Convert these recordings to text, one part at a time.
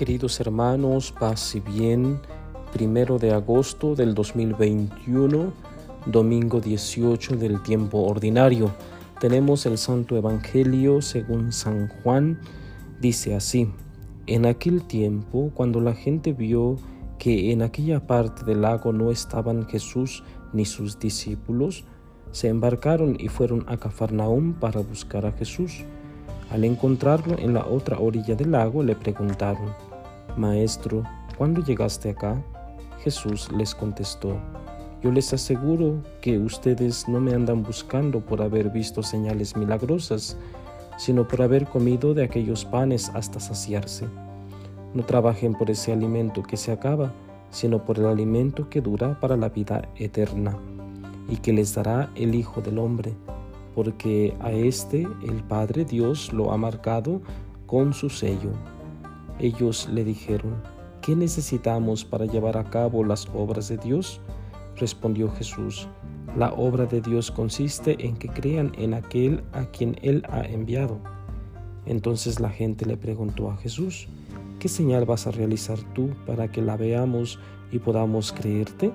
queridos hermanos, paz y bien, primero de agosto del 2021, domingo 18 del tiempo ordinario. Tenemos el Santo Evangelio según San Juan, dice así, en aquel tiempo, cuando la gente vio que en aquella parte del lago no estaban Jesús ni sus discípulos, se embarcaron y fueron a Cafarnaúm para buscar a Jesús. Al encontrarlo en la otra orilla del lago, le preguntaron, Maestro, ¿cuándo llegaste acá? Jesús les contestó, Yo les aseguro que ustedes no me andan buscando por haber visto señales milagrosas, sino por haber comido de aquellos panes hasta saciarse. No trabajen por ese alimento que se acaba, sino por el alimento que dura para la vida eterna, y que les dará el Hijo del Hombre, porque a éste el Padre Dios lo ha marcado con su sello. Ellos le dijeron, ¿qué necesitamos para llevar a cabo las obras de Dios? Respondió Jesús, la obra de Dios consiste en que crean en aquel a quien Él ha enviado. Entonces la gente le preguntó a Jesús, ¿qué señal vas a realizar tú para que la veamos y podamos creerte?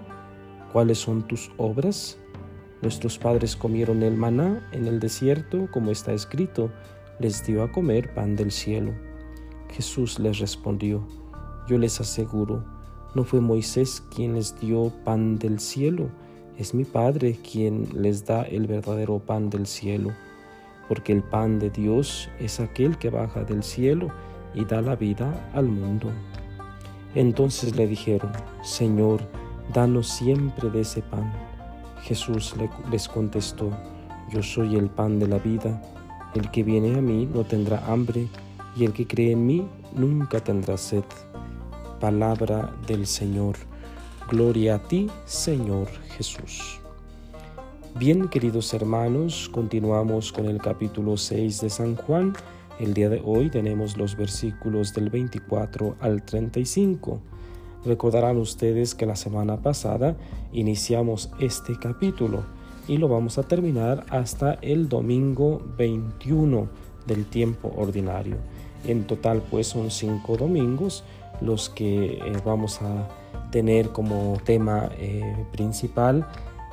¿Cuáles son tus obras? Nuestros padres comieron el maná en el desierto, como está escrito, les dio a comer pan del cielo. Jesús les respondió, yo les aseguro, no fue Moisés quien les dio pan del cielo, es mi Padre quien les da el verdadero pan del cielo, porque el pan de Dios es aquel que baja del cielo y da la vida al mundo. Entonces le dijeron, Señor, danos siempre de ese pan. Jesús les contestó, Yo soy el pan de la vida, el que viene a mí no tendrá hambre, y el que cree en mí nunca tendrá sed. Palabra del Señor. Gloria a ti, Señor Jesús. Bien, queridos hermanos, continuamos con el capítulo 6 de San Juan. El día de hoy tenemos los versículos del 24 al 35. Recordarán ustedes que la semana pasada iniciamos este capítulo y lo vamos a terminar hasta el domingo 21 del tiempo ordinario. En total pues son cinco domingos los que eh, vamos a tener como tema eh, principal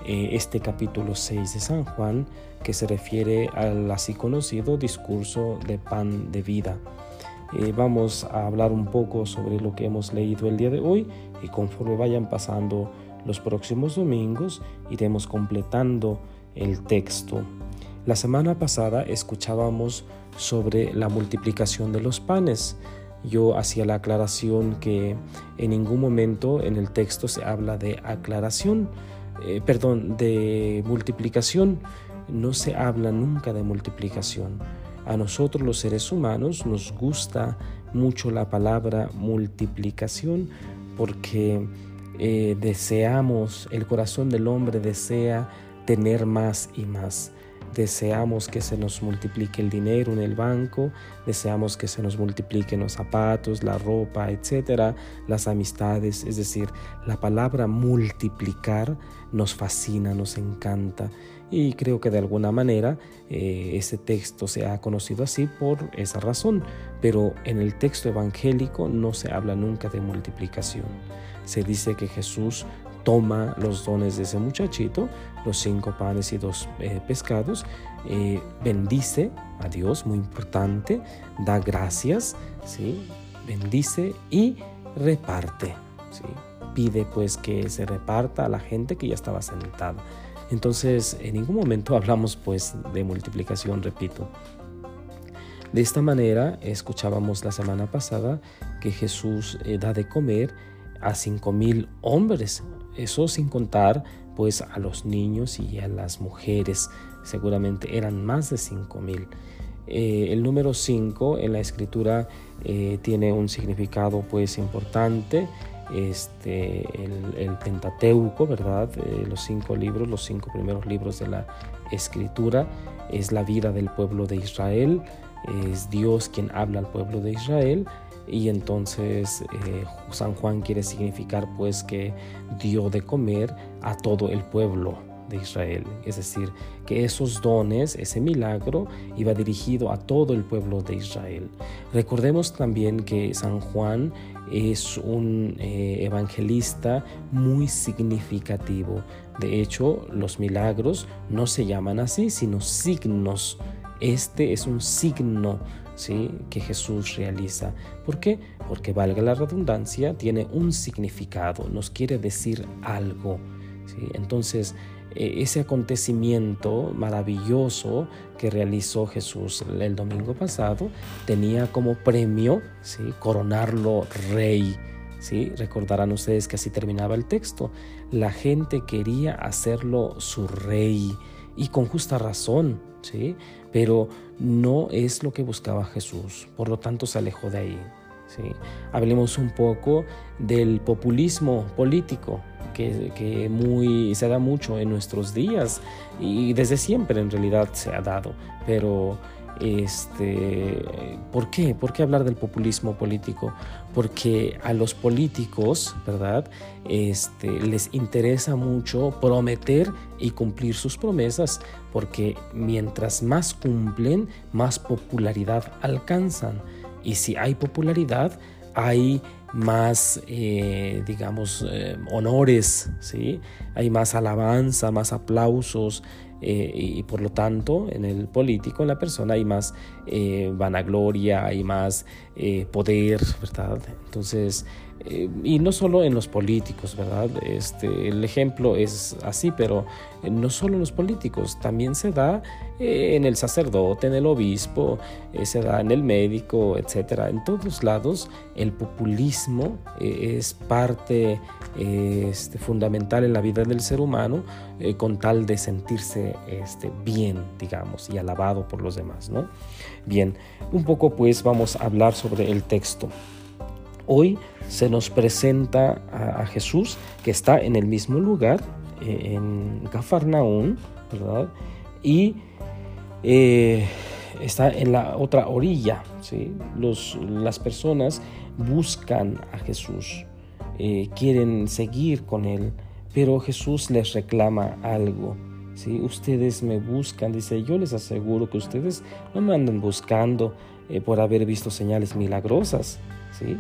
eh, este capítulo 6 de San Juan que se refiere al así conocido discurso de pan de vida. vamos a hablar un poco sobre lo que hemos leído el día de hoy y conforme vayan pasando los próximos domingos iremos completando el texto. La semana pasada escuchábamos sobre la multiplicación de los panes. Yo hacía la aclaración que en ningún momento en el texto se habla de aclaración, eh, perdón, de multiplicación. No se habla nunca de multiplicación. A nosotros los seres humanos nos gusta mucho la palabra multiplicación porque eh, deseamos, el corazón del hombre desea tener más y más. Deseamos que se nos multiplique el dinero en el banco, deseamos que se nos multipliquen los zapatos, la ropa, etcétera, las amistades. Es decir, la palabra multiplicar nos fascina, nos encanta. Y creo que de alguna manera eh, ese texto se ha conocido así por esa razón. Pero en el texto evangélico no se habla nunca de multiplicación. Se dice que Jesús toma los dones de ese muchachito, los cinco panes y dos eh, pescados, eh, bendice a Dios, muy importante, da gracias, ¿sí? bendice y reparte. Pide pues que se reparta a la gente que ya estaba sentada. Entonces, en ningún momento hablamos pues de multiplicación, repito. De esta manera, escuchábamos la semana pasada que Jesús eh, da de comer a cinco mil hombres, eso sin contar pues a los niños y a las mujeres, seguramente eran más de cinco mil. Eh, el número 5 en la escritura eh, tiene un significado pues importante, este, el, Pentateuco, ¿verdad? Eh, los cinco libros, los cinco primeros libros de la escritura, es la vida del pueblo de Israel, es Dios quien habla al pueblo de Israel y entonces eh, San Juan quiere significar pues que dio de comer a todo el pueblo, de Israel. Es decir, que esos dones, ese milagro, iba dirigido a todo el pueblo de Israel. Recordemos también que San Juan es un eh, evangelista muy significativo. De hecho, los milagros no se llaman así, sino signos. Este es un signo que Jesús realiza. ¿Por qué? Porque valga la redundancia, tiene un significado, nos quiere decir algo. Entonces, e, ese acontecimiento maravilloso que realizó Jesús el domingo pasado tenía como premio coronarlo rey. Recordarán ustedes que así terminaba el texto. La gente quería hacerlo su rey y con justa razón, ¿sí? pero no es lo que buscaba Jesús, por lo tanto se alejó de ahí. ¿sí? Hablemos un poco del populismo político que, muy, se da mucho en nuestros días y desde siempre en realidad se ha dado, pero este, ¿por qué? ¿Por qué hablar del populismo político? Porque a los políticos, ¿verdad? Este, les interesa mucho prometer y cumplir sus promesas, porque mientras más cumplen, más popularidad alcanzan. Y si hay popularidad, hay más, eh, digamos, eh, honores, ¿sí? hay más alabanza, más aplausos, eh, y por lo tanto en el político, en la persona, hay más vanagloria, hay más poder, ¿verdad? Entonces, eh, y no solo en los políticos, ¿verdad? Este, el ejemplo es así, pero eh, no solo en los políticos, también se da eh, en el sacerdote, en el obispo, se da en el médico, etc. En todos lados el populismo es parte este, fundamental en la vida del ser humano con tal de sentirse este, bien, digamos, y alabado por los demás, ¿no? Bien, un poco pues vamos a hablar sobre el texto. Hoy se nos presenta a, Jesús que está en el mismo lugar, eh, en Cafarnaún, ¿verdad? Y eh, está en la otra orilla, ¿sí? Los, las personas buscan a Jesús, eh, quieren seguir con Él, pero Jesús les reclama algo. ¿sí? Ustedes me buscan, dice, yo les aseguro que ustedes no me andan buscando por haber visto señales milagrosas,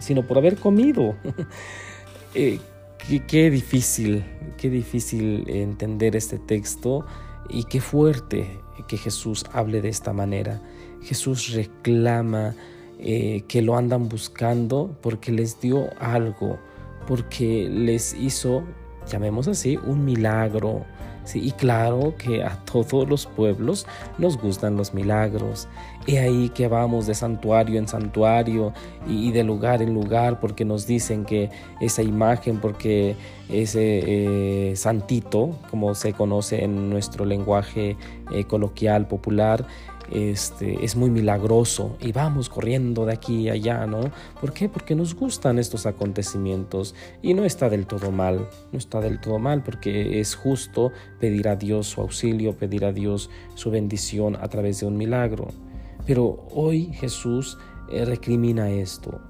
sino por haber comido. Eh, qué, difícil, qué difícil entender este texto y qué fuerte que Jesús hable de esta manera. Jesús reclama eh, que lo andan buscando porque les dio algo, porque les hizo, llamemos así, un milagro, Sí, y claro que a todos los pueblos nos gustan los milagros. Y ahí que vamos de santuario en santuario y de lugar en lugar porque nos dicen que esa imagen, porque ese eh, santito, como se conoce en nuestro lenguaje eh, coloquial popular, este, es muy milagroso y vamos corriendo de aquí y allá, ¿no? ¿Por qué? Porque nos gustan estos acontecimientos y no está del todo mal, no está del todo mal porque es justo pedir a Dios su auxilio, pedir a Dios su bendición a través de un milagro. Pero hoy Jesús eh, recrimina esto,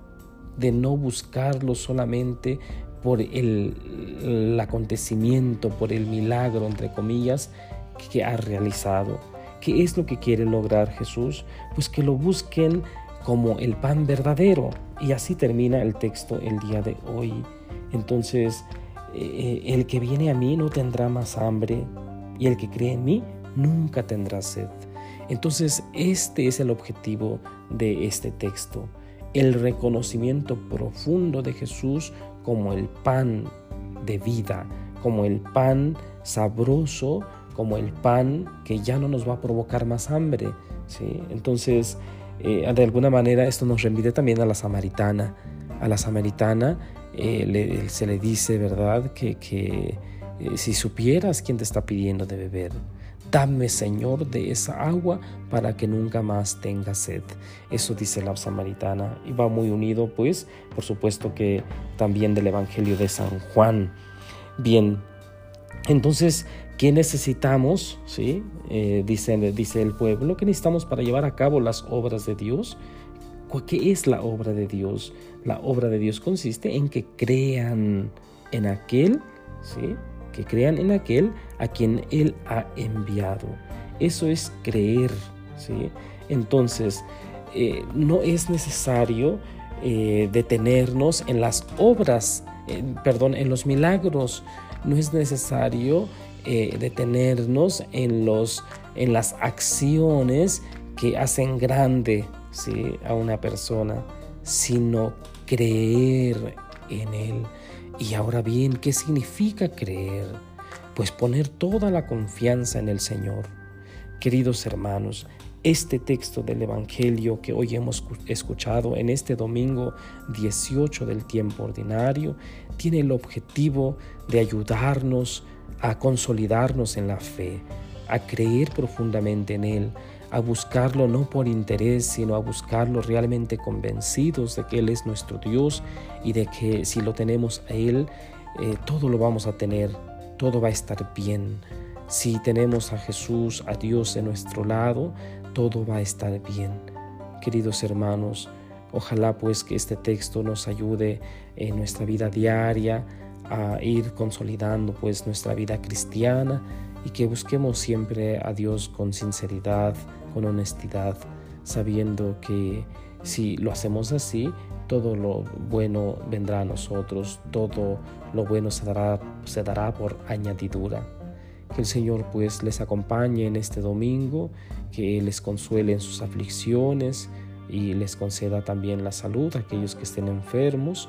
de no buscarlo solamente por el acontecimiento, por el milagro, entre comillas, que ha realizado, ¿Qué es lo que quiere lograr Jesús? Pues que lo busquen como el pan verdadero. Y así termina el texto el día de hoy. Entonces, eh, el que viene a mí no tendrá más hambre y el que cree en mí nunca tendrá sed. Entonces, este es el objetivo de este texto, el reconocimiento profundo de Jesús como el pan de vida, como el pan sabroso como el pan que ya no nos va a provocar más hambre. ¿sí? Entonces, eh, de alguna manera esto nos remite también a la samaritana. A la samaritana eh, se le dice, ¿verdad?, que, que eh, si supieras quién te está pidiendo de beber, dame, Señor, de esa agua para que nunca más tenga sed. Eso dice la samaritana y va muy unido, pues, por supuesto que también del Evangelio de San Juan. Bien, entonces, ¿qué necesitamos? ¿Sí? Eh, dice, dice el pueblo, ¿qué necesitamos para llevar a cabo las obras de Dios? ¿Qué es la obra de Dios? La obra de Dios consiste en que crean en aquel, ¿sí? que crean en aquel a quien Él ha enviado. Eso es creer. ¿sí? Entonces, eh, no es necesario eh, detenernos en las obras, perdón, en los milagros. No es necesario eh, detenernos en, los, en las acciones que hacen grande ¿sí? a una persona, sino creer en Él. Y ahora bien, ¿qué significa creer? Pues poner toda la confianza en el Señor. Queridos hermanos, este texto del Evangelio que hoy hemos escuchado en este domingo 18 del tiempo ordinario tiene el objetivo de ayudarnos a consolidarnos en la fe, a creer profundamente en Él, a buscarlo no por interés, sino a buscarlo realmente convencidos de que Él es nuestro Dios y de que si lo tenemos a Él, eh, todo lo vamos a tener, todo va a estar bien. Si tenemos a Jesús, a Dios en nuestro lado, todo va a estar bien. Queridos hermanos, ojalá pues que este texto nos ayude en nuestra vida diaria, a ir consolidando pues nuestra vida cristiana y que busquemos siempre a Dios con sinceridad, con honestidad, sabiendo que si lo hacemos así, todo lo bueno vendrá a nosotros, todo lo bueno se dará, se dará por añadidura. Que el Señor pues les acompañe en este domingo, que les consuele en sus aflicciones y les conceda también la salud a aquellos que estén enfermos